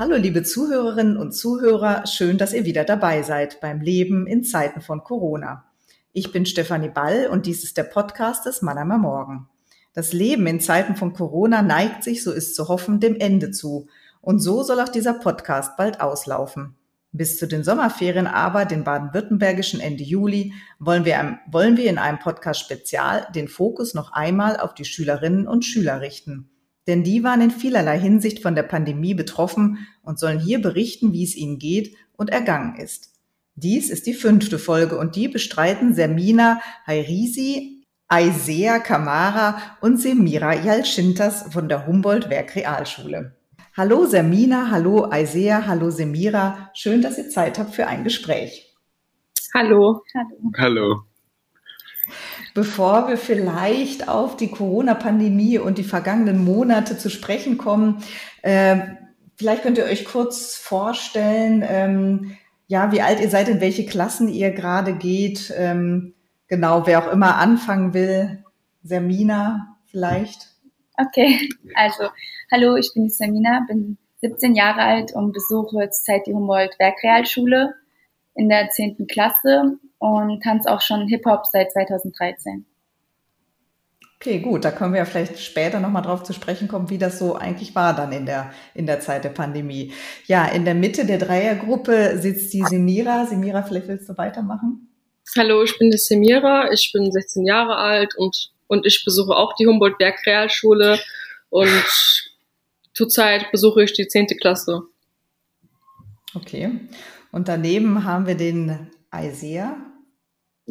Hallo liebe Zuhörerinnen und Zuhörer, schön, dass ihr wieder dabei seid beim Leben in Zeiten von Corona. Ich bin Stefanie Ball und dies ist der Podcast des Mannheimer Morgen. Das Leben in Zeiten von Corona neigt sich, so ist zu hoffen, dem Ende zu. Und so soll auch dieser Podcast bald auslaufen. Bis zu den Sommerferien aber, den baden-württembergischen Ende Juli, wollen wir, wollen wir in einem Podcast Spezial den Fokus noch einmal auf die Schülerinnen und Schüler richten. Denn die waren in vielerlei Hinsicht von der Pandemie betroffen und sollen hier berichten, wie es ihnen geht und ergangen ist. Dies ist die fünfte Folge und die bestreiten Sermina Hairisi, Aisea Kamara und Semira Jalschintas von der Humboldt-Werk Realschule. Hallo Sermina, hallo Aisea, hallo Semira. Schön, dass ihr Zeit habt für ein Gespräch. Hallo. Hallo. Hallo. Bevor wir vielleicht auf die Corona-Pandemie und die vergangenen Monate zu sprechen kommen, äh, vielleicht könnt ihr euch kurz vorstellen, ähm, ja, wie alt ihr seid, in welche Klassen ihr gerade geht. Ähm, genau, wer auch immer anfangen will. Sermina vielleicht. Okay, also hallo, ich bin die Sermina, bin 17 Jahre alt und besuche zurzeit die Humboldt-Werkrealschule in der 10. Klasse und tanze auch schon Hip-Hop seit 2013. Okay, gut, da können wir ja vielleicht später nochmal drauf zu sprechen kommen, wie das so eigentlich war dann in der, in der Zeit der Pandemie. Ja, in der Mitte der Dreiergruppe sitzt die Semira. Semira, vielleicht willst du weitermachen? Hallo, ich bin die Semira, ich bin 16 Jahre alt und, und ich besuche auch die Humboldt-Berg-Realschule und zurzeit besuche ich die 10. Klasse. Okay, und daneben haben wir den Isaiah.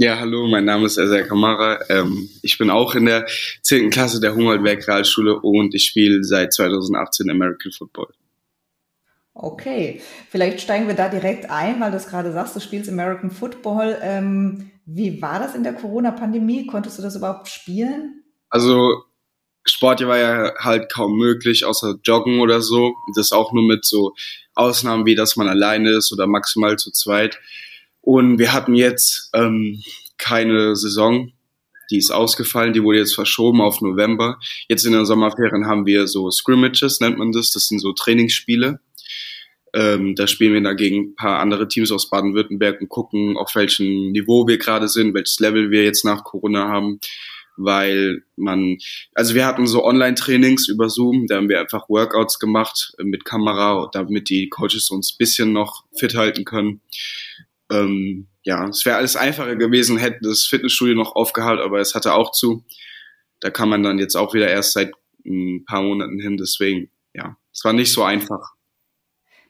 Ja, hallo, mein Name ist Ezer Kamara. Ähm, ich bin auch in der 10. Klasse der Humboldt-Werk Realschule und ich spiele seit 2018 American Football. Okay, vielleicht steigen wir da direkt ein, weil du es gerade sagst, du spielst American Football. Ähm, wie war das in der Corona-Pandemie? Konntest du das überhaupt spielen? Also Sport war ja halt kaum möglich, außer Joggen oder so. Das auch nur mit so Ausnahmen wie, dass man alleine ist oder maximal zu zweit. Und wir hatten jetzt ähm, keine Saison, die ist ausgefallen, die wurde jetzt verschoben auf November. Jetzt in den Sommerferien haben wir so Scrimmages, nennt man das, das sind so Trainingsspiele. Ähm, da spielen wir dagegen ein paar andere Teams aus Baden-Württemberg und gucken, auf welchem Niveau wir gerade sind, welches Level wir jetzt nach Corona haben, weil man, also wir hatten so Online-Trainings über Zoom, da haben wir einfach Workouts gemacht mit Kamera, damit die Coaches uns bisschen noch fit halten können ähm, ja, es wäre alles einfacher gewesen, hätte das Fitnessstudio noch aufgehalten, aber es hatte auch zu. Da kann man dann jetzt auch wieder erst seit ein paar Monaten hin, deswegen, ja, es war nicht so einfach.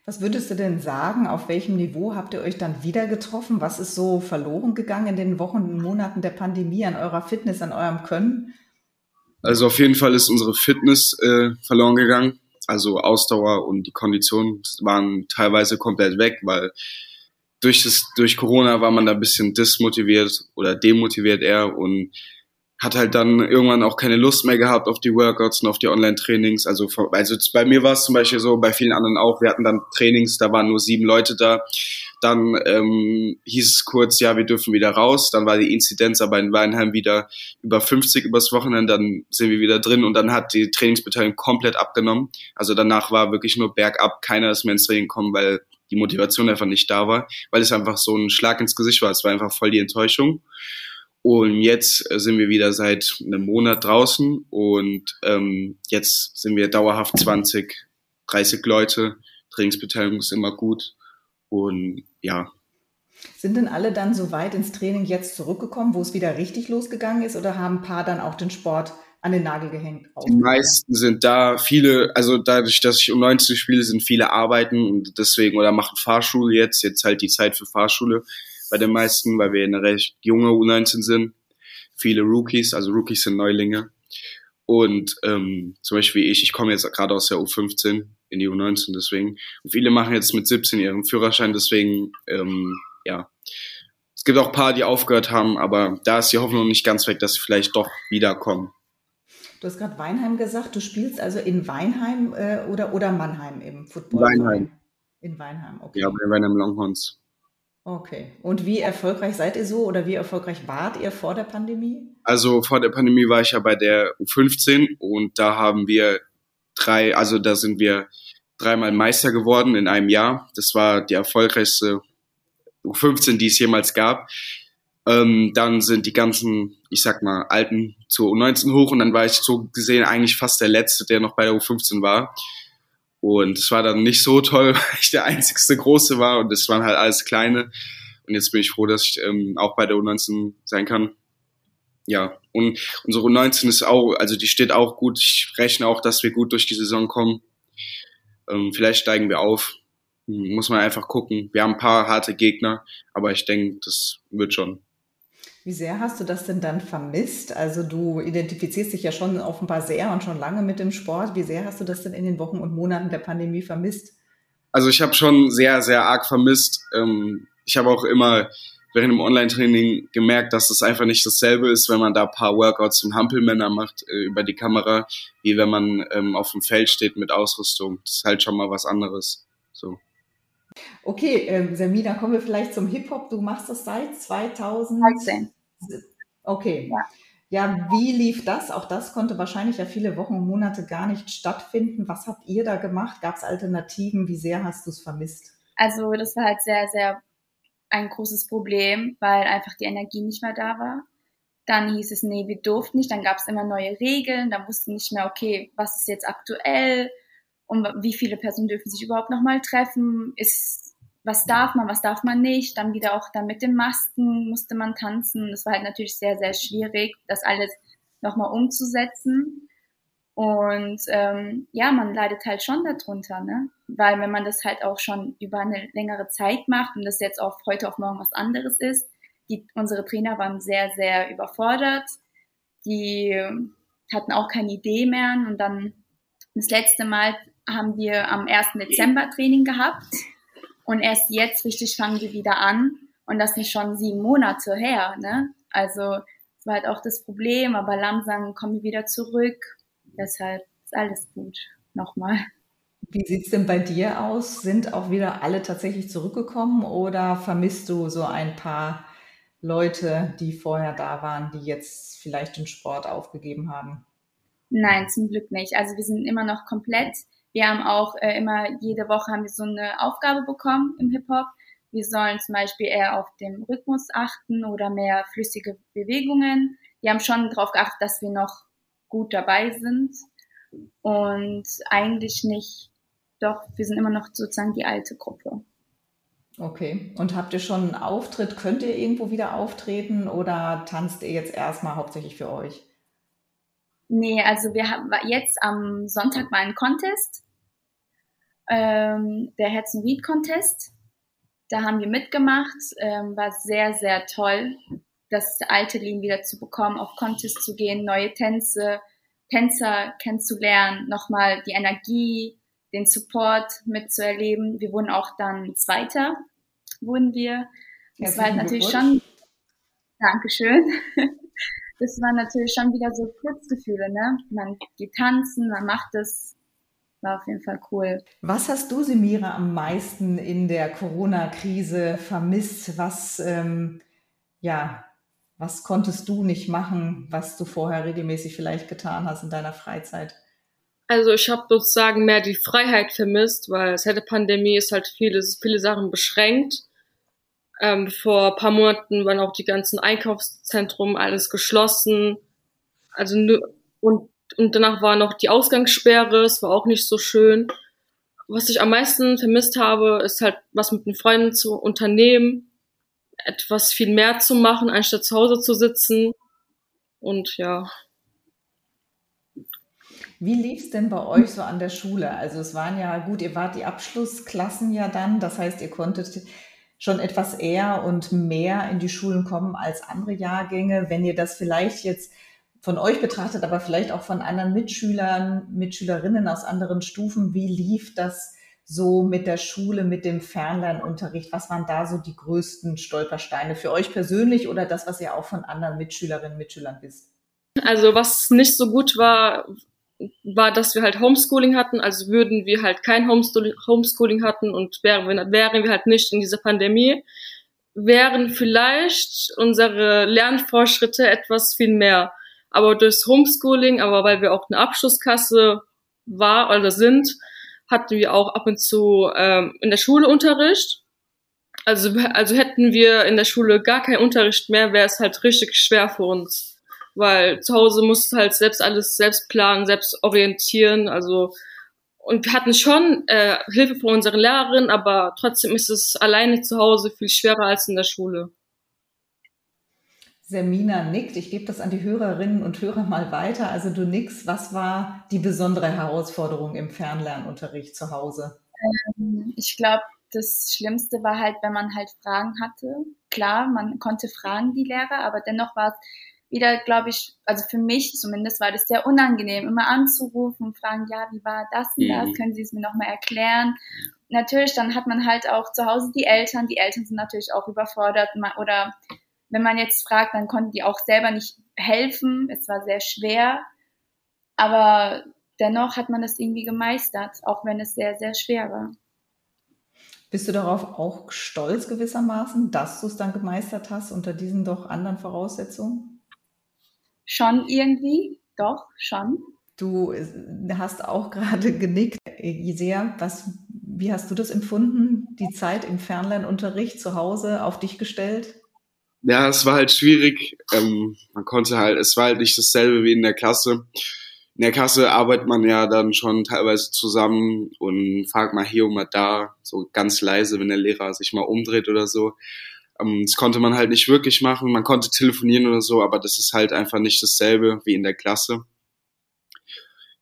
Was würdest du denn sagen, auf welchem Niveau habt ihr euch dann wieder getroffen? Was ist so verloren gegangen in den Wochen und Monaten der Pandemie an eurer Fitness, an eurem Können? Also auf jeden Fall ist unsere Fitness äh, verloren gegangen. Also Ausdauer und die Konditionen waren teilweise komplett weg, weil durch, das, durch Corona war man da ein bisschen dismotiviert oder demotiviert eher und hat halt dann irgendwann auch keine Lust mehr gehabt auf die Workouts und auf die Online-Trainings. Also, also bei mir war es zum Beispiel so, bei vielen anderen auch. Wir hatten dann Trainings, da waren nur sieben Leute da. Dann ähm, hieß es kurz, ja, wir dürfen wieder raus. Dann war die Inzidenz aber in Weinheim wieder über 50 übers Wochenende. Dann sind wir wieder drin und dann hat die Trainingsbeteiligung komplett abgenommen. Also danach war wirklich nur bergab. Keiner ist mehr ins Training gekommen, weil die Motivation einfach nicht da war, weil es einfach so ein Schlag ins Gesicht war. Es war einfach voll die Enttäuschung. Und jetzt äh, sind wir wieder seit einem Monat draußen und ähm, jetzt sind wir dauerhaft 20, 30 Leute. Trainingsbeteiligung ist immer gut. Und ja. Sind denn alle dann so weit ins Training jetzt zurückgekommen, wo es wieder richtig losgegangen ist, oder haben ein paar dann auch den Sport an den Nagel gehängt. Die meisten sind da, viele, also dadurch, dass ich um 19 spiele, sind viele arbeiten und deswegen oder machen Fahrschule jetzt, jetzt halt die Zeit für Fahrschule bei den meisten, weil wir eine recht junge U19 sind. Viele Rookies, also Rookies sind Neulinge. Und ähm, zum Beispiel ich, ich komme jetzt gerade aus der U15 in die U19, deswegen. Und viele machen jetzt mit 17 ihren Führerschein, deswegen, ähm, ja. Es gibt auch ein paar, die aufgehört haben, aber da ist die Hoffnung nicht ganz weg, dass sie vielleicht doch wiederkommen. Du hast gerade Weinheim gesagt. Du spielst also in Weinheim äh, oder, oder Mannheim im Football? Weinheim. In Weinheim, okay. Ja, bei Weinheim Longhorns. Okay. Und wie erfolgreich seid ihr so oder wie erfolgreich wart ihr vor der Pandemie? Also vor der Pandemie war ich ja bei der U15 und da haben wir drei, also da sind wir dreimal Meister geworden in einem Jahr. Das war die erfolgreichste U15, die es jemals gab. Ähm, dann sind die ganzen, ich sag mal, Alten zur U19 hoch und dann war ich so gesehen eigentlich fast der Letzte, der noch bei der U15 war. Und es war dann nicht so toll, weil ich der einzigste Große war und es waren halt alles Kleine. Und jetzt bin ich froh, dass ich ähm, auch bei der U19 sein kann. Ja, und unsere U19 ist auch, also die steht auch gut. Ich rechne auch, dass wir gut durch die Saison kommen. Ähm, vielleicht steigen wir auf. Hm, muss man einfach gucken. Wir haben ein paar harte Gegner, aber ich denke, das wird schon. Wie sehr hast du das denn dann vermisst? Also du identifizierst dich ja schon offenbar sehr und schon lange mit dem Sport. Wie sehr hast du das denn in den Wochen und Monaten der Pandemie vermisst? Also ich habe schon sehr, sehr arg vermisst. Ähm, ich habe auch immer während dem Online-Training gemerkt, dass es einfach nicht dasselbe ist, wenn man da ein paar Workouts und Hampelmänner macht äh, über die Kamera, wie wenn man ähm, auf dem Feld steht mit Ausrüstung. Das ist halt schon mal was anderes. Okay, ähm, Semina, kommen wir vielleicht zum Hip-Hop. Du machst das seit 2013. Okay. Ja. ja, wie lief das? Auch das konnte wahrscheinlich ja viele Wochen und Monate gar nicht stattfinden. Was habt ihr da gemacht? Gab es Alternativen? Wie sehr hast du es vermisst? Also das war halt sehr, sehr ein großes Problem, weil einfach die Energie nicht mehr da war. Dann hieß es, nee, wir durften nicht. Dann gab es immer neue Regeln. Da wussten nicht mehr, okay, was ist jetzt aktuell? Und wie viele Personen dürfen sich überhaupt nochmal treffen? Ist, was darf man, was darf man nicht? Dann wieder auch dann mit den Masken musste man tanzen. Das war halt natürlich sehr, sehr schwierig, das alles nochmal umzusetzen. Und ähm, ja, man leidet halt schon darunter, ne? Weil wenn man das halt auch schon über eine längere Zeit macht und das jetzt auch heute auf morgen was anderes ist, die, unsere Trainer waren sehr, sehr überfordert. Die hatten auch keine Idee mehr. Und dann das letzte Mal haben wir am 1. Dezember Training gehabt und erst jetzt richtig fangen wir wieder an und das nicht schon sieben Monate her. Ne? Also das war halt auch das Problem, aber langsam kommen wir wieder zurück. Deshalb ist alles gut. Nochmal. Wie sieht's denn bei dir aus? Sind auch wieder alle tatsächlich zurückgekommen oder vermisst du so ein paar Leute, die vorher da waren, die jetzt vielleicht den Sport aufgegeben haben? Nein, zum Glück nicht. Also wir sind immer noch komplett. Wir haben auch äh, immer jede Woche haben wir so eine Aufgabe bekommen im Hip-Hop. Wir sollen zum Beispiel eher auf den Rhythmus achten oder mehr flüssige Bewegungen. Wir haben schon darauf geachtet, dass wir noch gut dabei sind und eigentlich nicht, doch, wir sind immer noch sozusagen die alte Gruppe. Okay. Und habt ihr schon einen Auftritt? Könnt ihr irgendwo wieder auftreten oder tanzt ihr jetzt erstmal hauptsächlich für euch? Nee, also wir haben jetzt am Sonntag mal einen Contest, ähm, der Herzen Read Contest. Da haben wir mitgemacht, ähm, war sehr, sehr toll, das alte Leben wieder zu bekommen, auf Contest zu gehen, neue Tänze, Tänzer kennenzulernen, nochmal die Energie, den Support mitzuerleben. Wir wurden auch dann Zweiter, wurden wir. Das war natürlich schon, Dankeschön. das waren natürlich schon wieder so Kurzgefühle, ne? Man geht tanzen, man macht es. War auf jeden Fall cool. Was hast du, Semira, am meisten in der Corona-Krise vermisst? Was, ähm, ja, was konntest du nicht machen, was du vorher regelmäßig vielleicht getan hast in deiner Freizeit? Also ich habe sozusagen mehr die Freiheit vermisst, weil seit der Pandemie ist halt vieles, viele Sachen beschränkt. Ähm, vor paar Monaten waren auch die ganzen Einkaufszentren alles geschlossen. Also und, und danach war noch die Ausgangssperre, es war auch nicht so schön. Was ich am meisten vermisst habe, ist halt was mit den Freunden zu unternehmen, etwas viel mehr zu machen, anstatt zu Hause zu sitzen. Und ja. Wie lief es denn bei euch so an der Schule? Also es waren ja gut, ihr wart die Abschlussklassen ja dann, das heißt, ihr konntet schon etwas eher und mehr in die Schulen kommen als andere Jahrgänge. Wenn ihr das vielleicht jetzt von euch betrachtet, aber vielleicht auch von anderen Mitschülern, Mitschülerinnen aus anderen Stufen, wie lief das so mit der Schule, mit dem Fernlernunterricht? Was waren da so die größten Stolpersteine für euch persönlich oder das, was ihr auch von anderen Mitschülerinnen und Mitschülern wisst? Also was nicht so gut war, war, dass wir halt Homeschooling hatten, also würden wir halt kein Homeschooling hatten und wären wir, wären wir halt nicht in dieser Pandemie, wären vielleicht unsere Lernfortschritte etwas viel mehr. Aber durchs Homeschooling, aber weil wir auch eine Abschlusskasse war oder sind, hatten wir auch ab und zu ähm, in der Schule Unterricht. Also, also hätten wir in der Schule gar keinen Unterricht mehr, wäre es halt richtig schwer für uns. Weil zu Hause musst du halt selbst alles selbst planen, selbst orientieren. Also und wir hatten schon äh, Hilfe von unseren Lehrerinnen, aber trotzdem ist es alleine zu Hause viel schwerer als in der Schule. Sermina nickt. Ich gebe das an die Hörerinnen und Hörer mal weiter. Also du nickst. Was war die besondere Herausforderung im Fernlernunterricht zu Hause? Ähm, ich glaube, das Schlimmste war halt, wenn man halt Fragen hatte. Klar, man konnte fragen die Lehrer, aber dennoch war es wieder, glaube ich, also für mich zumindest war das sehr unangenehm, immer anzurufen und fragen, ja, wie war das und das? Mhm. Können Sie es mir nochmal erklären? Natürlich, dann hat man halt auch zu Hause die Eltern. Die Eltern sind natürlich auch überfordert oder wenn man jetzt fragt, dann konnten die auch selber nicht helfen. Es war sehr schwer, aber dennoch hat man das irgendwie gemeistert, auch wenn es sehr, sehr schwer war. Bist du darauf auch stolz gewissermaßen, dass du es dann gemeistert hast unter diesen doch anderen Voraussetzungen? Schon irgendwie, doch, schon. Du hast auch gerade genickt. Sehr, was, wie hast du das empfunden, die Zeit im Fernlernunterricht zu Hause auf dich gestellt? ja, es war halt schwierig. Ähm, man konnte halt, es war halt nicht dasselbe wie in der Klasse. In der Klasse arbeitet man ja dann schon teilweise zusammen und fragt mal hier und mal da, so ganz leise, wenn der Lehrer sich mal umdreht oder so. Ähm, das konnte man halt nicht wirklich machen. Man konnte telefonieren oder so, aber das ist halt einfach nicht dasselbe wie in der Klasse.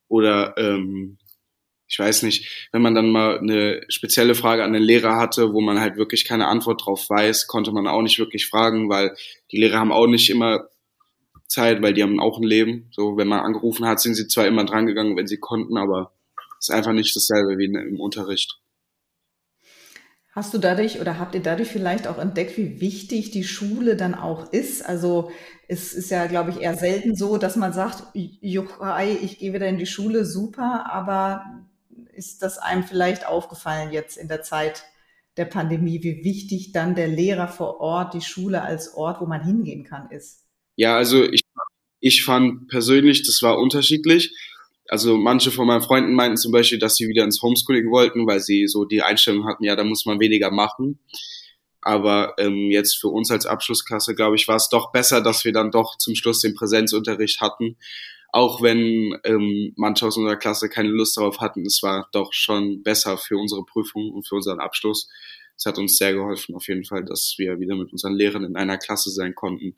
Oder ähm, ich weiß nicht, wenn man dann mal eine spezielle Frage an den Lehrer hatte, wo man halt wirklich keine Antwort drauf weiß, konnte man auch nicht wirklich fragen, weil die Lehrer haben auch nicht immer Zeit, weil die haben auch ein Leben. So, wenn man angerufen hat, sind sie zwar immer drangegangen, wenn sie konnten, aber es ist einfach nicht dasselbe wie im Unterricht. Hast du dadurch oder habt ihr dadurch vielleicht auch entdeckt, wie wichtig die Schule dann auch ist? Also es ist ja, glaube ich, eher selten so, dass man sagt, Juchai, ich gehe wieder in die Schule, super, aber ist das einem vielleicht aufgefallen jetzt in der Zeit der Pandemie, wie wichtig dann der Lehrer vor Ort, die Schule als Ort, wo man hingehen kann, ist? Ja, also ich, ich fand persönlich, das war unterschiedlich. Also manche von meinen Freunden meinten zum Beispiel, dass sie wieder ins Homeschooling wollten, weil sie so die Einstellung hatten, ja, da muss man weniger machen. Aber ähm, jetzt für uns als Abschlussklasse, glaube ich, war es doch besser, dass wir dann doch zum Schluss den Präsenzunterricht hatten, auch wenn ähm, manche aus unserer Klasse keine Lust darauf hatten, es war doch schon besser für unsere Prüfung und für unseren Abschluss. Es hat uns sehr geholfen, auf jeden Fall, dass wir wieder mit unseren Lehrern in einer Klasse sein konnten.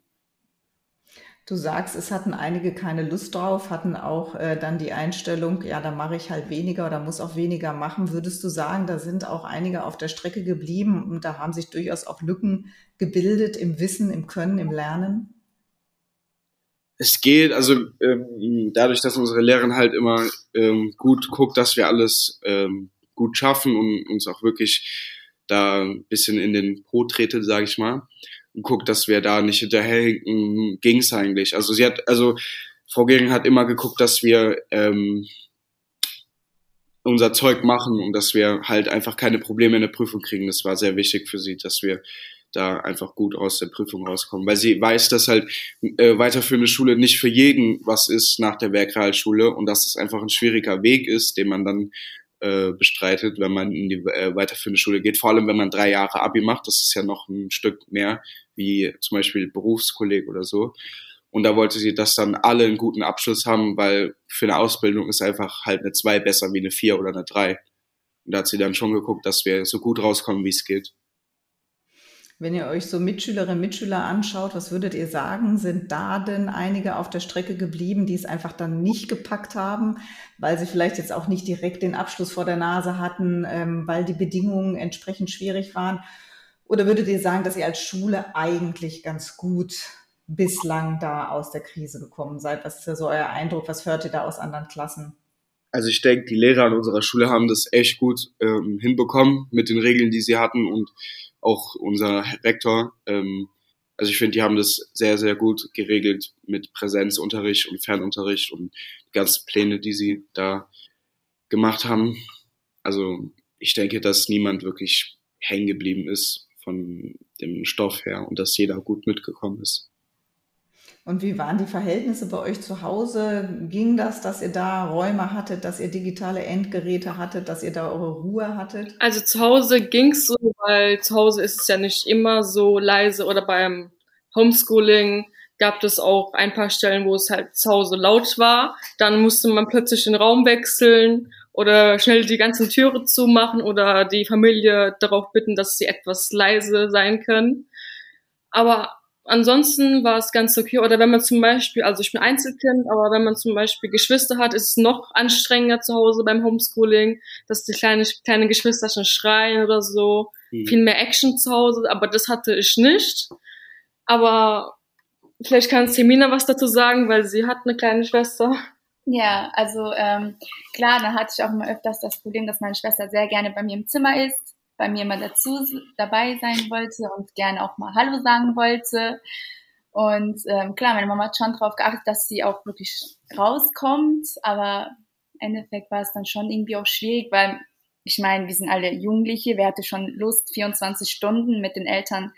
Du sagst, es hatten einige keine Lust drauf, hatten auch äh, dann die Einstellung, ja, da mache ich halt weniger oder muss auch weniger machen. Würdest du sagen, da sind auch einige auf der Strecke geblieben und da haben sich durchaus auch Lücken gebildet im Wissen, im Können, im Lernen? es geht, also ähm, dadurch, dass unsere Lehrerin halt immer ähm, gut guckt, dass wir alles ähm, gut schaffen und uns auch wirklich da ein bisschen in den Po trete, sage ich mal, und guckt, dass wir da nicht hinterherhinken, ging's eigentlich. Also sie hat, also Frau Gehring hat immer geguckt, dass wir ähm, unser Zeug machen und dass wir halt einfach keine Probleme in der Prüfung kriegen. Das war sehr wichtig für sie, dass wir da einfach gut aus der Prüfung rauskommen. Weil sie weiß, dass halt äh, weiterführende Schule nicht für jeden was ist nach der Werkrealschule und dass es einfach ein schwieriger Weg ist, den man dann äh, bestreitet, wenn man in die äh, weiterführende Schule geht. Vor allem, wenn man drei Jahre Abi macht, das ist ja noch ein Stück mehr wie zum Beispiel Berufskolleg oder so. Und da wollte sie, dass dann alle einen guten Abschluss haben, weil für eine Ausbildung ist einfach halt eine zwei besser wie eine vier oder eine drei. Und da hat sie dann schon geguckt, dass wir so gut rauskommen, wie es geht. Wenn ihr euch so Mitschülerinnen und Mitschüler anschaut, was würdet ihr sagen? Sind da denn einige auf der Strecke geblieben, die es einfach dann nicht gepackt haben, weil sie vielleicht jetzt auch nicht direkt den Abschluss vor der Nase hatten, ähm, weil die Bedingungen entsprechend schwierig waren? Oder würdet ihr sagen, dass ihr als Schule eigentlich ganz gut bislang da aus der Krise gekommen seid? Was ist ja so euer Eindruck? Was hört ihr da aus anderen Klassen? Also ich denke, die Lehrer an unserer Schule haben das echt gut ähm, hinbekommen mit den Regeln, die sie hatten und auch unser Rektor. Ähm, also ich finde, die haben das sehr, sehr gut geregelt mit Präsenzunterricht und Fernunterricht und die ganzen Pläne, die sie da gemacht haben. Also ich denke, dass niemand wirklich hängen geblieben ist von dem Stoff her und dass jeder gut mitgekommen ist. Und wie waren die Verhältnisse bei euch zu Hause? Ging das, dass ihr da Räume hattet, dass ihr digitale Endgeräte hattet, dass ihr da eure Ruhe hattet? Also zu Hause ging's so, weil zu Hause ist es ja nicht immer so leise oder beim Homeschooling gab es auch ein paar Stellen, wo es halt zu Hause laut war. Dann musste man plötzlich den Raum wechseln oder schnell die ganzen Türe zumachen oder die Familie darauf bitten, dass sie etwas leise sein können. Aber ansonsten war es ganz okay. Oder wenn man zum Beispiel, also ich bin Einzelkind, aber wenn man zum Beispiel Geschwister hat, ist es noch anstrengender zu Hause beim Homeschooling, dass die kleine, kleine Geschwister schon schreien oder so. Mhm. Viel mehr Action zu Hause, aber das hatte ich nicht. Aber vielleicht kann Semina was dazu sagen, weil sie hat eine kleine Schwester. Ja, also ähm, klar, da hatte ich auch immer öfters das Problem, dass meine Schwester sehr gerne bei mir im Zimmer ist bei mir mal dazu dabei sein wollte und gerne auch mal Hallo sagen wollte. Und ähm, klar, meine Mama hat schon darauf geachtet, dass sie auch wirklich rauskommt, aber im Endeffekt war es dann schon irgendwie auch schwierig, weil ich meine, wir sind alle Jugendliche, wer hatte schon Lust, 24 Stunden mit den Eltern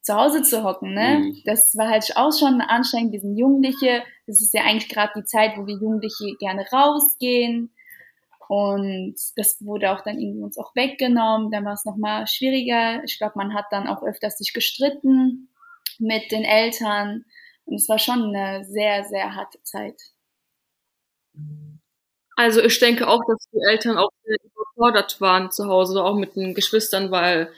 zu Hause zu hocken, ne? Mhm. Das war halt auch schon anstrengend, wir sind Jugendliche, das ist ja eigentlich gerade die Zeit, wo wir Jugendliche gerne rausgehen, und das wurde auch dann irgendwie uns auch weggenommen. Dann war es nochmal schwieriger. Ich glaube, man hat dann auch öfters sich gestritten mit den Eltern. Und es war schon eine sehr, sehr harte Zeit. Also ich denke auch, dass die Eltern auch sehr überfordert waren zu Hause, auch mit den Geschwistern, weil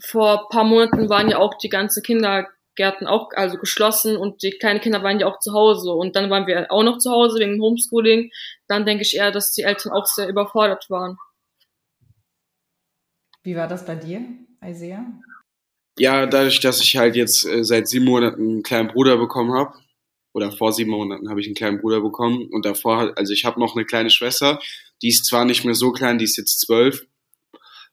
vor paar Monaten waren ja auch die ganze Kinder Gärten auch also geschlossen und die kleinen Kinder waren ja auch zu Hause und dann waren wir auch noch zu Hause wegen Homeschooling. Dann denke ich eher, dass die Eltern auch sehr überfordert waren. Wie war das bei dir, Isaiah? Ja, dadurch, dass ich halt jetzt äh, seit sieben Monaten einen kleinen Bruder bekommen habe, oder vor sieben Monaten habe ich einen kleinen Bruder bekommen und davor, also ich habe noch eine kleine Schwester, die ist zwar nicht mehr so klein, die ist jetzt zwölf,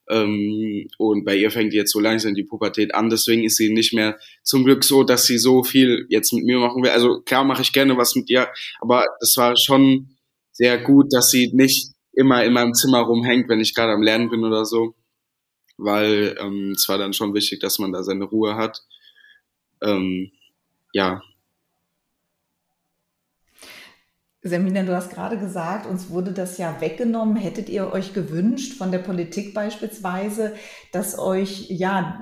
ähm, und bei ihr fängt jetzt so langsam die Pubertät an, deswegen ist sie nicht mehr zum Glück so, dass sie so viel jetzt mit mir machen will. Also klar mache ich gerne was mit ihr, aber es war schon sehr gut, dass sie nicht immer in meinem Zimmer rumhängt, wenn ich gerade am Lernen bin oder so, weil ähm, es war dann schon wichtig, dass man da seine Ruhe hat. Ähm, ja, Semina, du hast gerade gesagt, uns wurde das ja weggenommen. Hättet ihr euch gewünscht von der Politik beispielsweise, dass euch ja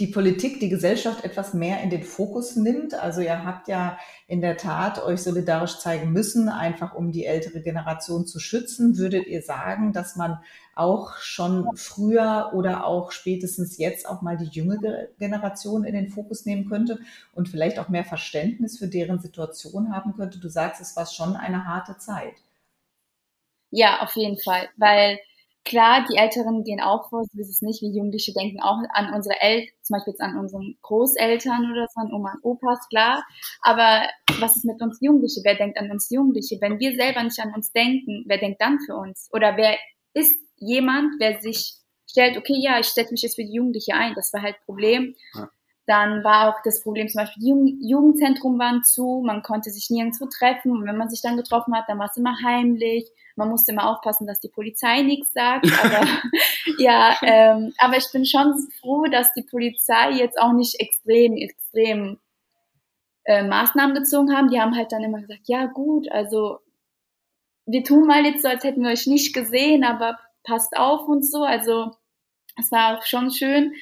die Politik, die Gesellschaft etwas mehr in den Fokus nimmt. Also ihr habt ja in der Tat euch solidarisch zeigen müssen, einfach um die ältere Generation zu schützen. Würdet ihr sagen, dass man auch schon früher oder auch spätestens jetzt auch mal die jüngere Generation in den Fokus nehmen könnte und vielleicht auch mehr Verständnis für deren Situation haben könnte? Du sagst, es war schon eine harte Zeit. Ja, auf jeden Fall, weil Klar, die Älteren gehen auch vor, so ist es nicht. wie Jugendliche denken auch an unsere Eltern, zum Beispiel jetzt an unseren Großeltern oder so, an Oma und Opas, klar. Aber was ist mit uns Jugendliche? Wer denkt an uns Jugendliche? Wenn wir selber nicht an uns denken, wer denkt dann für uns? Oder wer ist jemand, wer sich stellt, okay, ja, ich setze mich jetzt für die Jugendliche ein. Das war halt Problem. Ja. Dann war auch das Problem zum Beispiel, die Jugendzentrum waren zu, man konnte sich nirgendwo treffen und wenn man sich dann getroffen hat, dann war es immer heimlich. Man musste immer aufpassen, dass die Polizei nichts sagt. Aber ja, ähm, aber ich bin schon froh, dass die Polizei jetzt auch nicht extrem, extrem äh, Maßnahmen gezogen haben. Die haben halt dann immer gesagt, ja gut, also wir tun mal jetzt so, als hätten wir euch nicht gesehen, aber passt auf und so. Also es war auch schon schön.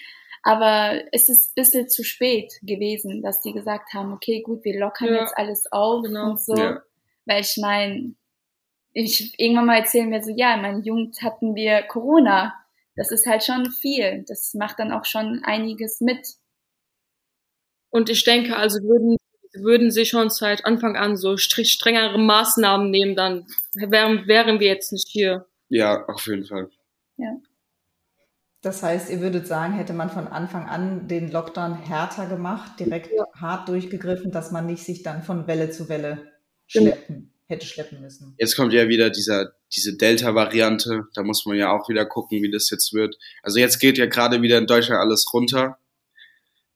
Aber es ist ein bisschen zu spät gewesen, dass die gesagt haben, okay, gut, wir lockern ja, jetzt alles auf genau. und so. Ja. Weil ich meine, ich irgendwann mal erzählen wir so, ja, in meiner Jugend hatten wir Corona. Das ist halt schon viel. Das macht dann auch schon einiges mit. Und ich denke, also würden, würden sie schon seit Anfang an so strengere Maßnahmen nehmen, dann wären, wären wir jetzt nicht hier. Ja, auf jeden Fall. Ja. Das heißt, ihr würdet sagen, hätte man von Anfang an den Lockdown härter gemacht, direkt ja. hart durchgegriffen, dass man nicht sich dann von Welle zu Welle schleppen, ja. hätte schleppen müssen. Jetzt kommt ja wieder dieser, diese Delta-Variante. Da muss man ja auch wieder gucken, wie das jetzt wird. Also jetzt geht ja gerade wieder in Deutschland alles runter.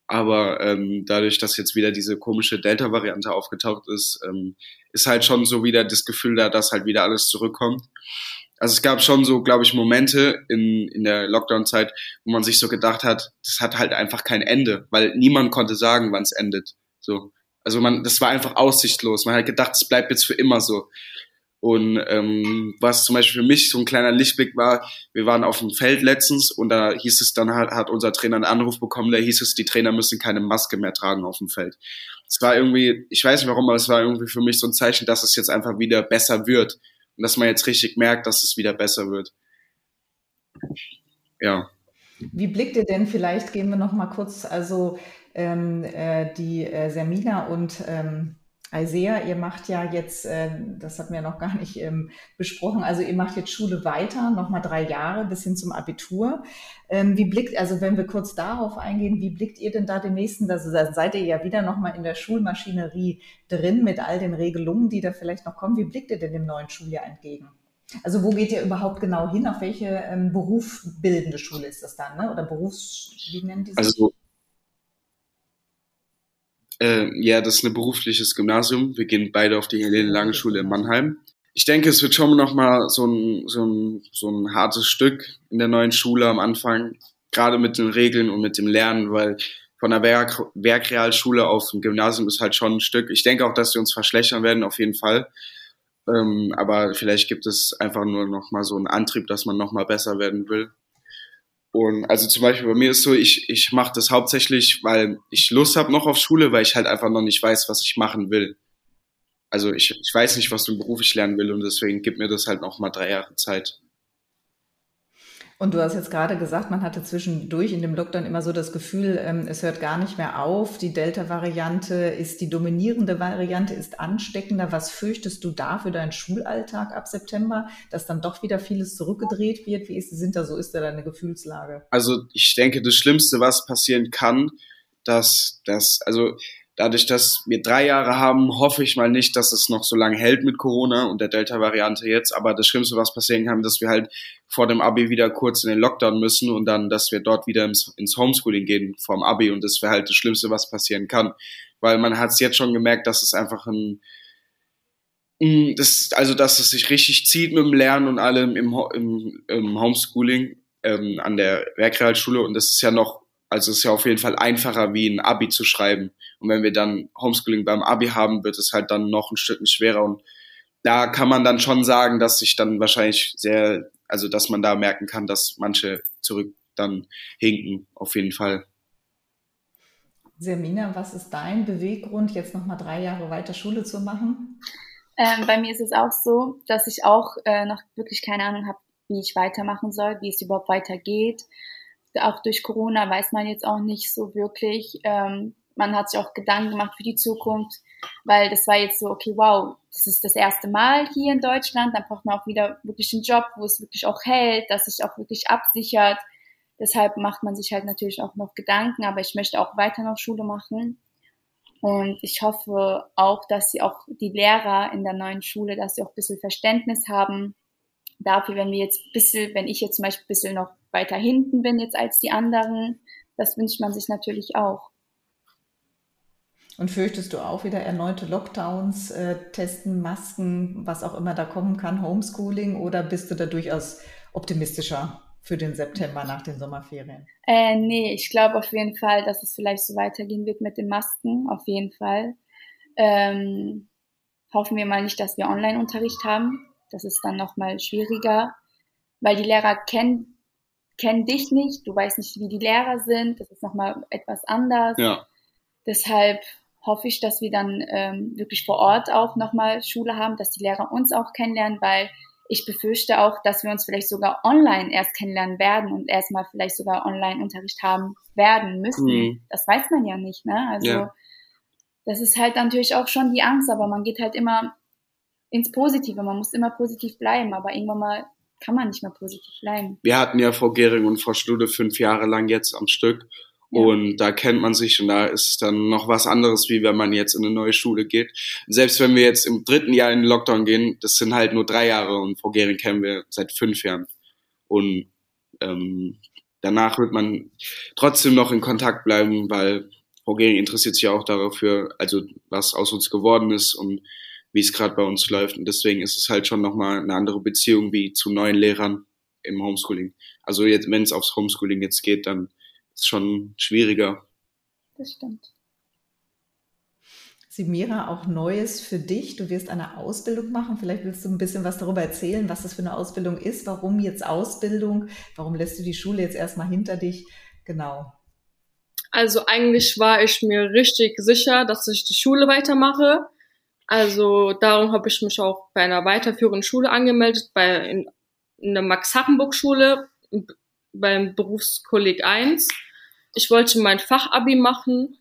Aber ähm, dadurch, dass jetzt wieder diese komische Delta-Variante aufgetaucht ist, ähm, ist halt schon so wieder das Gefühl da, dass halt wieder alles zurückkommt also es gab schon so, glaube ich, Momente in, in der Lockdown-Zeit, wo man sich so gedacht hat, das hat halt einfach kein Ende, weil niemand konnte sagen, wann es endet. So. also man, das war einfach aussichtslos. Man hat gedacht, es bleibt jetzt für immer so. Und ähm, was zum Beispiel für mich so ein kleiner Lichtblick war, wir waren auf dem Feld letztens und da hieß es dann hat, hat unser Trainer einen Anruf bekommen, da hieß es, die Trainer müssen keine Maske mehr tragen auf dem Feld. Es war irgendwie, ich weiß nicht warum, aber es war irgendwie für mich so ein Zeichen, dass es jetzt einfach wieder besser wird und dass man jetzt richtig merkt, dass es wieder besser wird. Ja. Wie blickt ihr denn, vielleicht gehen wir noch mal kurz, also ähm, äh, die äh, Sermina und ähm, Isaiah, ihr macht ja jetzt, äh, das hatten wir noch gar nicht ähm, besprochen, also ihr macht jetzt Schule weiter, nochmal drei Jahre bis hin zum Abitur. Ähm, wie blickt, also wenn wir kurz darauf eingehen, wie blickt ihr denn da den nächsten, also seid ihr ja wieder nochmal in der Schulmaschinerie drin mit all den Regelungen, die da vielleicht noch kommen. Wie blickt ihr denn dem neuen Schuljahr entgegen? Also wo geht ihr überhaupt genau hin? Auf welche ähm, berufbildende Schule ist das dann? Ne? Oder Berufs... Wie nennen die sich? Also äh, ja, das ist ein berufliches Gymnasium. Wir gehen beide auf die Helene Lange Schule in Mannheim. Ich denke, es wird schon noch mal so ein, so ein, so ein hartes Stück in der neuen Schule am Anfang, gerade mit den Regeln und mit dem Lernen, weil von der Werk Werkrealschule auf dem Gymnasium ist halt schon ein Stück. Ich denke auch, dass wir uns verschlechtern werden, auf jeden Fall. Ähm, aber vielleicht gibt es einfach nur noch mal so einen Antrieb, dass man noch mal besser werden will. Und also zum Beispiel bei mir ist so, ich, ich mache das hauptsächlich, weil ich Lust habe noch auf Schule, weil ich halt einfach noch nicht weiß, was ich machen will. Also ich, ich weiß nicht, was für einen Beruf ich lernen will und deswegen gibt mir das halt noch mal drei Jahre Zeit. Und du hast jetzt gerade gesagt, man hatte zwischendurch in dem Lockdown immer so das Gefühl, ähm, es hört gar nicht mehr auf. Die Delta-Variante ist die dominierende Variante, ist ansteckender. Was fürchtest du da für deinen Schulalltag ab September, dass dann doch wieder vieles zurückgedreht wird? Wie ist, sind da so, ist da deine Gefühlslage? Also ich denke, das Schlimmste, was passieren kann, dass, dass also dadurch, dass wir drei Jahre haben, hoffe ich mal nicht, dass es noch so lange hält mit Corona und der Delta-Variante jetzt. Aber das Schlimmste, was passieren kann, dass wir halt vor dem Abi wieder kurz in den Lockdown müssen und dann, dass wir dort wieder ins, ins Homeschooling gehen vorm Abi. Und das wäre halt das Schlimmste, was passieren kann. Weil man hat es jetzt schon gemerkt, dass es einfach ein das, also dass es sich richtig zieht mit dem Lernen und allem im, im, im Homeschooling ähm, an der Werkrealschule und das ist ja noch also es ist ja auf jeden Fall einfacher, wie ein Abi zu schreiben. Und wenn wir dann Homeschooling beim Abi haben, wird es halt dann noch ein Stück schwerer. Und da kann man dann schon sagen, dass sich dann wahrscheinlich sehr, also dass man da merken kann, dass manche zurück dann hinken, auf jeden Fall. Sermina, was ist dein Beweggrund, jetzt nochmal drei Jahre weiter Schule zu machen? Ähm, bei mir ist es auch so, dass ich auch äh, noch wirklich keine Ahnung habe, wie ich weitermachen soll, wie es überhaupt weitergeht auch durch Corona weiß man jetzt auch nicht so wirklich. Ähm, man hat sich auch Gedanken gemacht für die Zukunft, weil das war jetzt so, okay, wow, das ist das erste Mal hier in Deutschland, dann braucht man auch wieder wirklich einen Job, wo es wirklich auch hält, dass sich auch wirklich absichert. Deshalb macht man sich halt natürlich auch noch Gedanken, aber ich möchte auch weiter noch Schule machen. Und ich hoffe auch, dass sie auch die Lehrer in der neuen Schule, dass sie auch ein bisschen Verständnis haben dafür, wenn wir jetzt ein bisschen, wenn ich jetzt zum Beispiel ein bisschen noch weiter hinten bin jetzt als die anderen. Das wünscht man sich natürlich auch. Und fürchtest du auch wieder erneute Lockdowns, äh, Testen, Masken, was auch immer da kommen kann, Homeschooling, oder bist du da durchaus optimistischer für den September nach den Sommerferien? Äh, nee, ich glaube auf jeden Fall, dass es vielleicht so weitergehen wird mit den Masken, auf jeden Fall. Ähm, hoffen wir mal nicht, dass wir Online-Unterricht haben. Das ist dann nochmal schwieriger, weil die Lehrer kennen kennen dich nicht, du weißt nicht, wie die Lehrer sind, das ist nochmal etwas anders. Ja. Deshalb hoffe ich, dass wir dann ähm, wirklich vor Ort auch nochmal Schule haben, dass die Lehrer uns auch kennenlernen, weil ich befürchte auch, dass wir uns vielleicht sogar online erst kennenlernen werden und erstmal vielleicht sogar Online-Unterricht haben werden müssen. Mhm. Das weiß man ja nicht, ne? Also ja. das ist halt natürlich auch schon die Angst, aber man geht halt immer ins Positive, man muss immer positiv bleiben, aber irgendwann mal kann man nicht mehr positiv bleiben. Wir hatten ja Frau Gehring und Frau Schlude fünf Jahre lang jetzt am Stück. Und da kennt man sich und da ist dann noch was anderes, wie wenn man jetzt in eine neue Schule geht. Selbst wenn wir jetzt im dritten Jahr in den Lockdown gehen, das sind halt nur drei Jahre und Frau Gehring kennen wir seit fünf Jahren. Und ähm, danach wird man trotzdem noch in Kontakt bleiben, weil Frau Gehring interessiert sich auch dafür, also was aus uns geworden ist und wie es gerade bei uns läuft. Und deswegen ist es halt schon nochmal eine andere Beziehung wie zu neuen Lehrern im Homeschooling. Also jetzt, wenn es aufs Homeschooling jetzt geht, dann ist schon schwieriger. Das stimmt. Simira, auch Neues für dich. Du wirst eine Ausbildung machen. Vielleicht willst du ein bisschen was darüber erzählen, was das für eine Ausbildung ist. Warum jetzt Ausbildung? Warum lässt du die Schule jetzt erstmal hinter dich? Genau. Also eigentlich war ich mir richtig sicher, dass ich die Schule weitermache. Also darum habe ich mich auch bei einer weiterführenden Schule angemeldet, bei in, in der Max-Hackenburg-Schule beim Berufskolleg 1. Ich wollte mein Fachabi machen.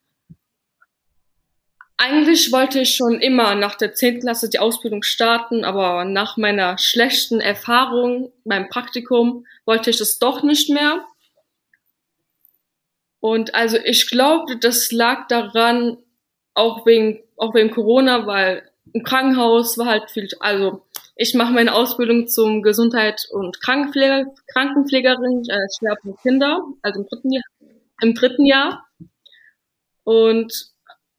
Eigentlich wollte ich schon immer nach der 10. Klasse die Ausbildung starten, aber nach meiner schlechten Erfahrung beim Praktikum wollte ich das doch nicht mehr. Und also ich glaube, das lag daran, auch wegen, auch wegen Corona, weil im Krankenhaus war halt viel, also ich mache meine Ausbildung zum Gesundheit- und Krankenpfleger, Krankenpflegerin, äh, Schwerpunkt Kinder, also im dritten Jahr. Im dritten Jahr. Und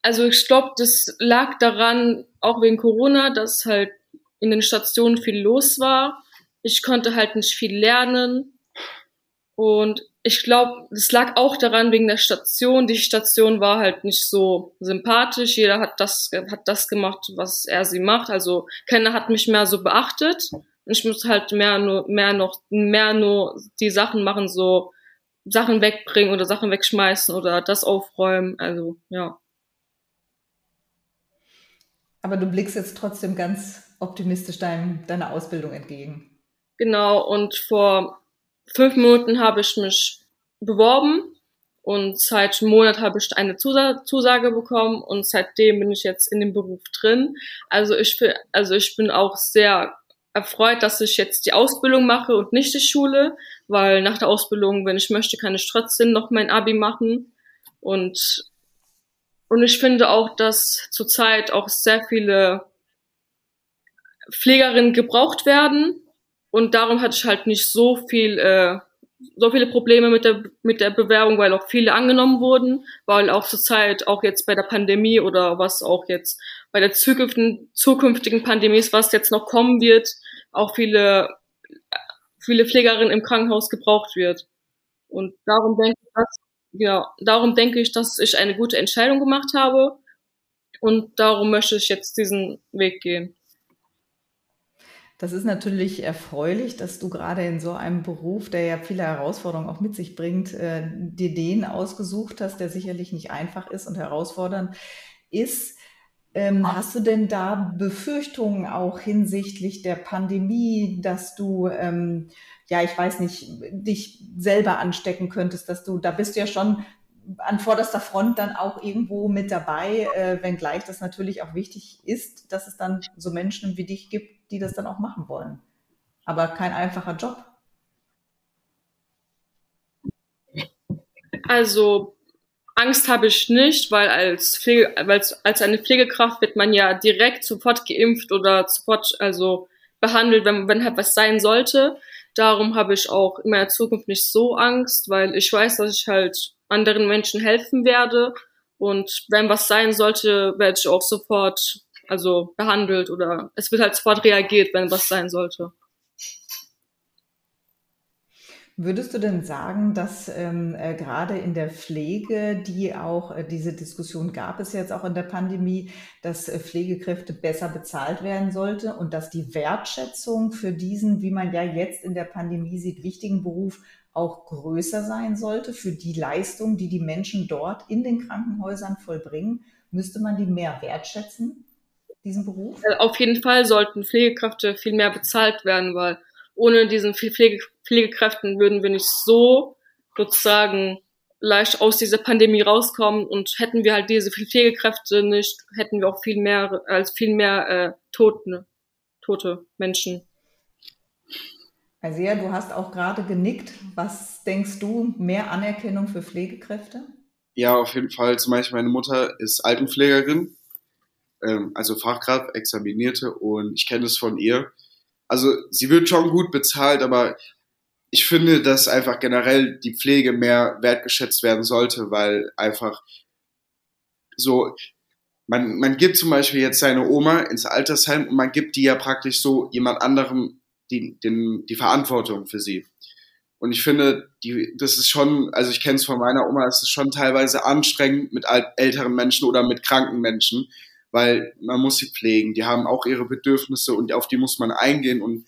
also ich glaube, das lag daran, auch wegen Corona, dass halt in den Stationen viel los war. Ich konnte halt nicht viel lernen. Und ich glaube, es lag auch daran wegen der Station. Die Station war halt nicht so sympathisch. Jeder hat das, hat das gemacht, was er sie macht. Also keiner hat mich mehr so beachtet. Ich musste halt mehr nur, mehr noch, mehr nur die Sachen machen, so Sachen wegbringen oder Sachen wegschmeißen oder das aufräumen. Also, ja. Aber du blickst jetzt trotzdem ganz optimistisch dein, deiner Ausbildung entgegen. Genau, und vor fünf Minuten habe ich mich beworben und seit einem Monat habe ich eine Zusage bekommen und seitdem bin ich jetzt in dem Beruf drin. Also ich, also ich bin auch sehr erfreut, dass ich jetzt die Ausbildung mache und nicht die Schule, weil nach der Ausbildung, wenn ich möchte, kann ich trotzdem noch mein Abi machen. Und, und ich finde auch, dass zurzeit auch sehr viele Pflegerinnen gebraucht werden und darum hatte ich halt nicht so viel, äh, so viele Probleme mit der, mit der Bewerbung, weil auch viele angenommen wurden, weil auch zur Zeit, auch jetzt bei der Pandemie oder was auch jetzt bei der zukünftigen, zukünftigen Pandemie ist, was jetzt noch kommen wird, auch viele, viele Pflegerinnen im Krankenhaus gebraucht wird. Und darum denke ich, dass, ja, darum denke ich, dass ich eine gute Entscheidung gemacht habe. Und darum möchte ich jetzt diesen Weg gehen. Das ist natürlich erfreulich, dass du gerade in so einem Beruf, der ja viele Herausforderungen auch mit sich bringt, äh, dir den ausgesucht hast, der sicherlich nicht einfach ist und herausfordernd ist. Ähm, hast du denn da Befürchtungen auch hinsichtlich der Pandemie, dass du, ähm, ja, ich weiß nicht, dich selber anstecken könntest, dass du, da bist du ja schon an vorderster Front dann auch irgendwo mit dabei, äh, wenngleich das natürlich auch wichtig ist, dass es dann so Menschen wie dich gibt, die das dann auch machen wollen. Aber kein einfacher Job. Also Angst habe ich nicht, weil als, Pflege, als, als eine Pflegekraft wird man ja direkt sofort geimpft oder sofort also behandelt, wenn, wenn halt was sein sollte. Darum habe ich auch in meiner Zukunft nicht so Angst, weil ich weiß, dass ich halt anderen Menschen helfen werde. Und wenn was sein sollte, werde ich auch sofort also behandelt oder es wird halt sofort reagiert, wenn was sein sollte. Würdest du denn sagen, dass ähm, äh, gerade in der Pflege, die auch äh, diese Diskussion gab es jetzt auch in der Pandemie, dass äh, Pflegekräfte besser bezahlt werden sollte und dass die Wertschätzung für diesen, wie man ja jetzt in der Pandemie sieht, wichtigen Beruf auch größer sein sollte für die Leistung, die die Menschen dort in den Krankenhäusern vollbringen? Müsste man die mehr wertschätzen, diesen Beruf? Äh, auf jeden Fall sollten Pflegekräfte viel mehr bezahlt werden, weil ohne diesen Pflege Pflegekräften würden wir nicht so sozusagen leicht aus dieser Pandemie rauskommen und hätten wir halt diese Pflegekräfte nicht, hätten wir auch viel mehr als viel mehr äh, Tote, tote Menschen. Also ja, du hast auch gerade genickt. Was denkst du, mehr Anerkennung für Pflegekräfte? Ja, auf jeden Fall. Zum Beispiel meine Mutter ist Altenpflegerin, ähm, also Fachkraft, Examinierte und ich kenne es von ihr. Also sie wird schon gut bezahlt, aber ich finde, dass einfach generell die Pflege mehr wertgeschätzt werden sollte, weil einfach so, man, man gibt zum Beispiel jetzt seine Oma ins Altersheim und man gibt die ja praktisch so jemand anderem die, den, die Verantwortung für sie. Und ich finde, die, das ist schon, also ich kenne es von meiner Oma, es ist schon teilweise anstrengend mit älteren Menschen oder mit kranken Menschen, weil man muss sie pflegen. Die haben auch ihre Bedürfnisse und auf die muss man eingehen und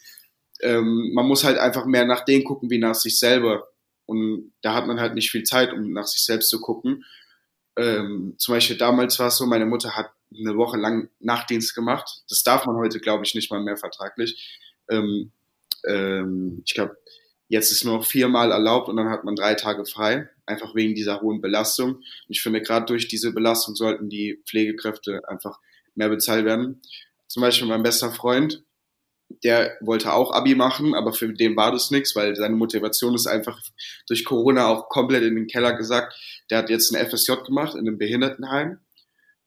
ähm, man muss halt einfach mehr nach denen gucken wie nach sich selber. Und da hat man halt nicht viel Zeit, um nach sich selbst zu gucken. Ähm, zum Beispiel damals war es so, meine Mutter hat eine Woche lang Nachtdienst gemacht. Das darf man heute, glaube ich, nicht mal mehr vertraglich. Ähm, ähm, ich glaube, jetzt ist nur noch viermal erlaubt und dann hat man drei Tage frei, einfach wegen dieser hohen Belastung. Und ich finde, gerade durch diese Belastung sollten die Pflegekräfte einfach mehr bezahlt werden. Zum Beispiel mein bester Freund, der wollte auch Abi machen, aber für den war das nichts, weil seine Motivation ist einfach durch Corona auch komplett in den Keller gesagt. Der hat jetzt ein FSJ gemacht in einem Behindertenheim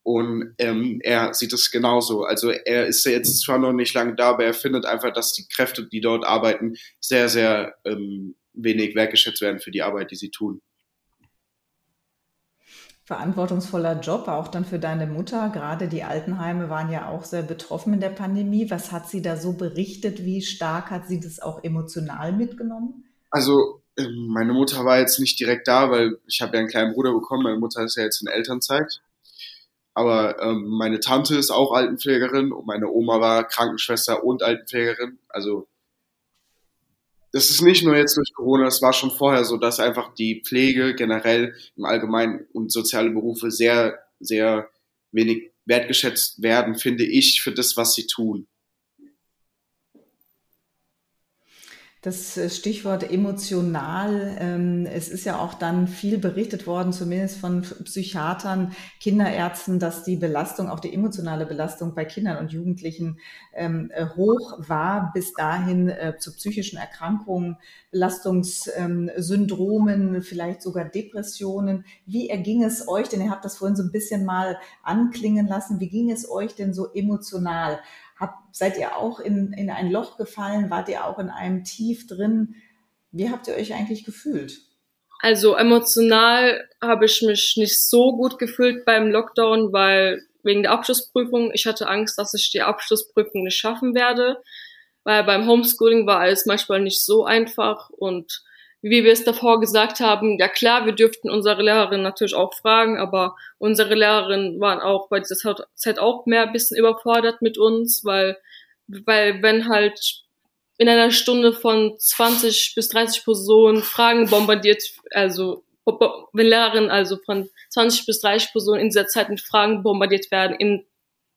und ähm, er sieht es genauso. Also er ist jetzt zwar noch nicht lange da, aber er findet einfach, dass die Kräfte, die dort arbeiten, sehr, sehr ähm, wenig wertgeschätzt werden für die Arbeit, die sie tun. Verantwortungsvoller Job, auch dann für deine Mutter. Gerade die Altenheime waren ja auch sehr betroffen in der Pandemie. Was hat sie da so berichtet? Wie stark hat sie das auch emotional mitgenommen? Also ähm, meine Mutter war jetzt nicht direkt da, weil ich habe ja einen kleinen Bruder bekommen. Meine Mutter ist ja jetzt in Elternzeit. Aber ähm, meine Tante ist auch Altenpflegerin und meine Oma war Krankenschwester und Altenpflegerin. Also das ist nicht nur jetzt durch Corona, es war schon vorher so, dass einfach die Pflege generell im Allgemeinen und soziale Berufe sehr, sehr wenig wertgeschätzt werden, finde ich, für das, was sie tun. Das äh, Stichwort emotional. Ähm, es ist ja auch dann viel berichtet worden, zumindest von Psychiatern, Kinderärzten, dass die Belastung, auch die emotionale Belastung bei Kindern und Jugendlichen ähm, äh, hoch war, bis dahin äh, zu psychischen Erkrankungen, Belastungssyndromen, vielleicht sogar Depressionen. Wie erging es euch, denn ihr habt das vorhin so ein bisschen mal anklingen lassen, wie ging es euch denn so emotional? Hab, seid ihr auch in, in ein Loch gefallen? Wart ihr auch in einem Tief drin? Wie habt ihr euch eigentlich gefühlt? Also emotional habe ich mich nicht so gut gefühlt beim Lockdown, weil wegen der Abschlussprüfung, ich hatte Angst, dass ich die Abschlussprüfung nicht schaffen werde, weil beim Homeschooling war alles manchmal nicht so einfach und wie wir es davor gesagt haben, ja klar, wir dürften unsere Lehrerin natürlich auch fragen, aber unsere Lehrerinnen waren auch bei dieser Zeit auch mehr ein bisschen überfordert mit uns, weil, weil wenn halt in einer Stunde von 20 bis 30 Personen Fragen bombardiert, also wenn Lehrerinnen also von 20 bis 30 Personen in dieser Zeit mit Fragen bombardiert werden, in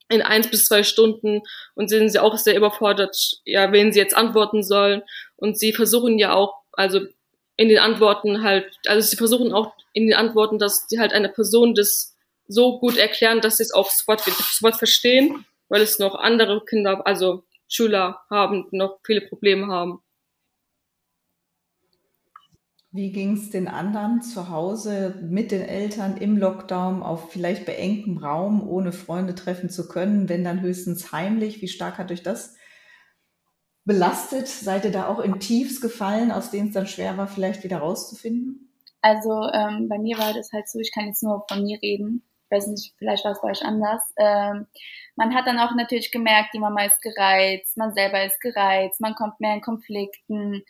in eins bis zwei Stunden und sind sie auch sehr überfordert, ja, wen sie jetzt antworten sollen. Und sie versuchen ja auch, also in den Antworten halt, also sie versuchen auch in den Antworten, dass sie halt einer Person das so gut erklären, dass sie es auch sofort, sofort verstehen, weil es noch andere Kinder, also Schüler haben, noch viele Probleme haben. Wie ging es den anderen zu Hause mit den Eltern im Lockdown auf vielleicht beengtem Raum, ohne Freunde treffen zu können, wenn dann höchstens heimlich? Wie stark hat euch das belastet? Seid ihr da auch in Tiefs gefallen, aus denen es dann schwer war, vielleicht wieder rauszufinden? Also ähm, bei mir war das halt so, ich kann jetzt nur von mir reden. Ich weiß nicht, vielleicht war es bei euch anders. Ähm, man hat dann auch natürlich gemerkt, die Mama ist gereizt, man selber ist gereizt, man kommt mehr in Konflikten.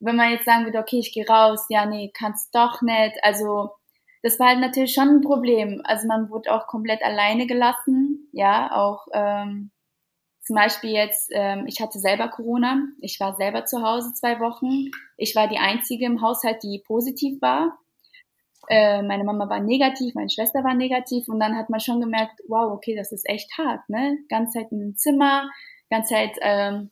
Wenn man jetzt sagen würde, okay, ich gehe raus, ja, nee, kannst doch nicht. Also das war halt natürlich schon ein Problem. Also man wurde auch komplett alleine gelassen, ja, auch ähm, zum Beispiel jetzt, ähm, ich hatte selber Corona. Ich war selber zu Hause zwei Wochen. Ich war die Einzige im Haushalt, die positiv war. Äh, meine Mama war negativ, meine Schwester war negativ. Und dann hat man schon gemerkt, wow, okay, das ist echt hart. Ne? Ganz Zeit im Zimmer, ganz Zeit, ähm,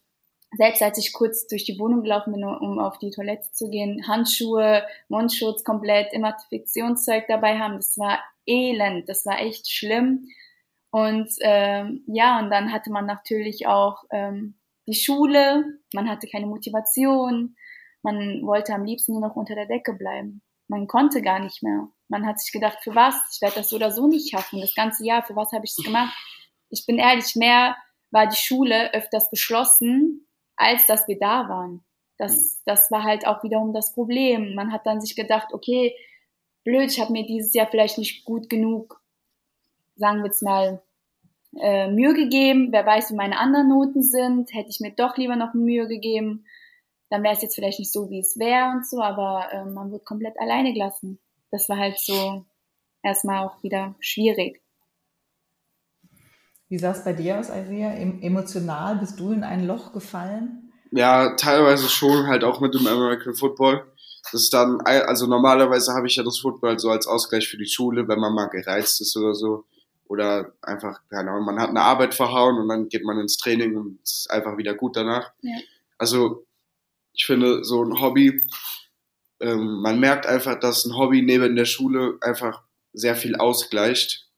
selbst als ich kurz durch die Wohnung gelaufen bin, um auf die Toilette zu gehen, Handschuhe, Mundschutz komplett, immer Infektionszeug dabei haben, das war elend, das war echt schlimm. Und ähm, ja, und dann hatte man natürlich auch ähm, die Schule, man hatte keine Motivation, man wollte am liebsten nur noch unter der Decke bleiben. Man konnte gar nicht mehr. Man hat sich gedacht, für was? Ich werde das so oder so nicht schaffen. Das ganze Jahr, für was habe ich es gemacht? Ich bin ehrlich, mehr war die Schule öfters geschlossen, als dass wir da waren. Das, das war halt auch wiederum das Problem. Man hat dann sich gedacht, okay, blöd, ich habe mir dieses Jahr vielleicht nicht gut genug sagen wir jetzt mal, äh, Mühe gegeben. Wer weiß, wie meine anderen Noten sind. Hätte ich mir doch lieber noch Mühe gegeben. Dann wäre es jetzt vielleicht nicht so, wie es wäre und so, aber äh, man wird komplett alleine gelassen. Das war halt so erstmal auch wieder schwierig. Wie sah es bei dir aus, Isaiah? Emotional bist du in ein Loch gefallen? Ja, teilweise schon, halt auch mit dem American Football. Das ist dann, also normalerweise habe ich ja das Football so als Ausgleich für die Schule, wenn man mal gereizt ist oder so. Oder einfach, keine Ahnung, man hat eine Arbeit verhauen und dann geht man ins Training und es ist einfach wieder gut danach. Ja. Also ich finde, so ein Hobby, ähm, man merkt einfach, dass ein Hobby neben der Schule einfach sehr viel ausgleicht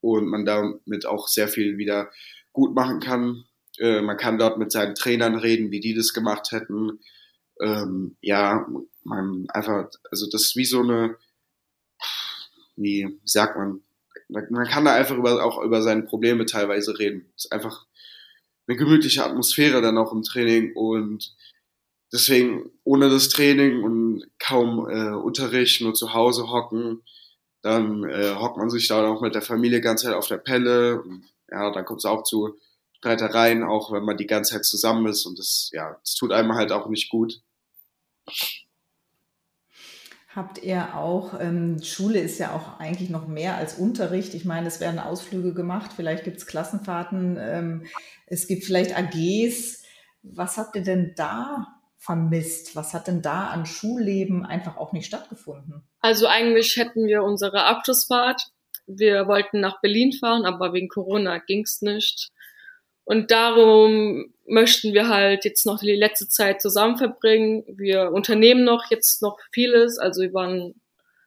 und man damit auch sehr viel wieder gut machen kann. Äh, man kann dort mit seinen Trainern reden, wie die das gemacht hätten ähm, ja, man einfach, also das ist wie so eine, wie sagt man, man kann da einfach über, auch über seine Probleme teilweise reden. Es ist einfach eine gemütliche Atmosphäre dann auch im Training und deswegen ohne das Training und kaum äh, Unterricht, nur zu Hause hocken, dann äh, hockt man sich da auch mit der Familie ganz Zeit auf der Pelle. Und, ja, dann kommt es auch zu Streitereien, auch wenn man die ganze Zeit zusammen ist und das, ja, das tut einem halt auch nicht gut. Habt ihr auch, ähm, Schule ist ja auch eigentlich noch mehr als Unterricht. Ich meine, es werden Ausflüge gemacht, vielleicht gibt es Klassenfahrten, ähm, es gibt vielleicht AGs. Was habt ihr denn da vermisst? Was hat denn da an Schulleben einfach auch nicht stattgefunden? Also eigentlich hätten wir unsere Abschlussfahrt. Wir wollten nach Berlin fahren, aber wegen Corona ging es nicht. Und darum möchten wir halt jetzt noch die letzte Zeit zusammen verbringen. Wir unternehmen noch jetzt noch vieles. Also wir waren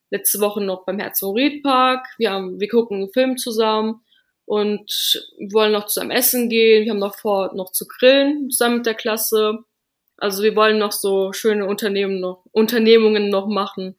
letzte Woche noch beim Herzogenried-Park. Wir haben, wir gucken einen Film zusammen und wollen noch zusammen essen gehen. Wir haben noch vor, noch zu grillen zusammen mit der Klasse. Also wir wollen noch so schöne Unternehmen noch, Unternehmungen noch machen.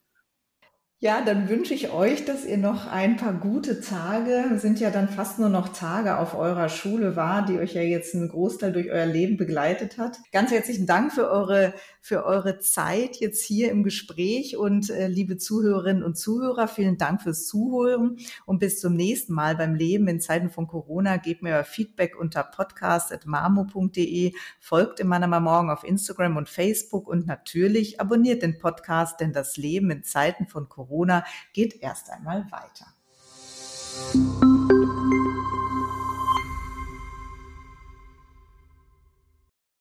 Ja, dann wünsche ich euch, dass ihr noch ein paar gute Tage, sind ja dann fast nur noch Tage auf eurer Schule war, die euch ja jetzt einen Großteil durch euer Leben begleitet hat. Ganz herzlichen Dank für eure, für eure Zeit jetzt hier im Gespräch und äh, liebe Zuhörerinnen und Zuhörer, vielen Dank fürs Zuhören und bis zum nächsten Mal beim Leben in Zeiten von Corona. Gebt mir euer Feedback unter podcast.marmo.de, folgt im Manama Morgen auf Instagram und Facebook und natürlich abonniert den Podcast, denn das Leben in Zeiten von Corona Corona geht erst einmal weiter.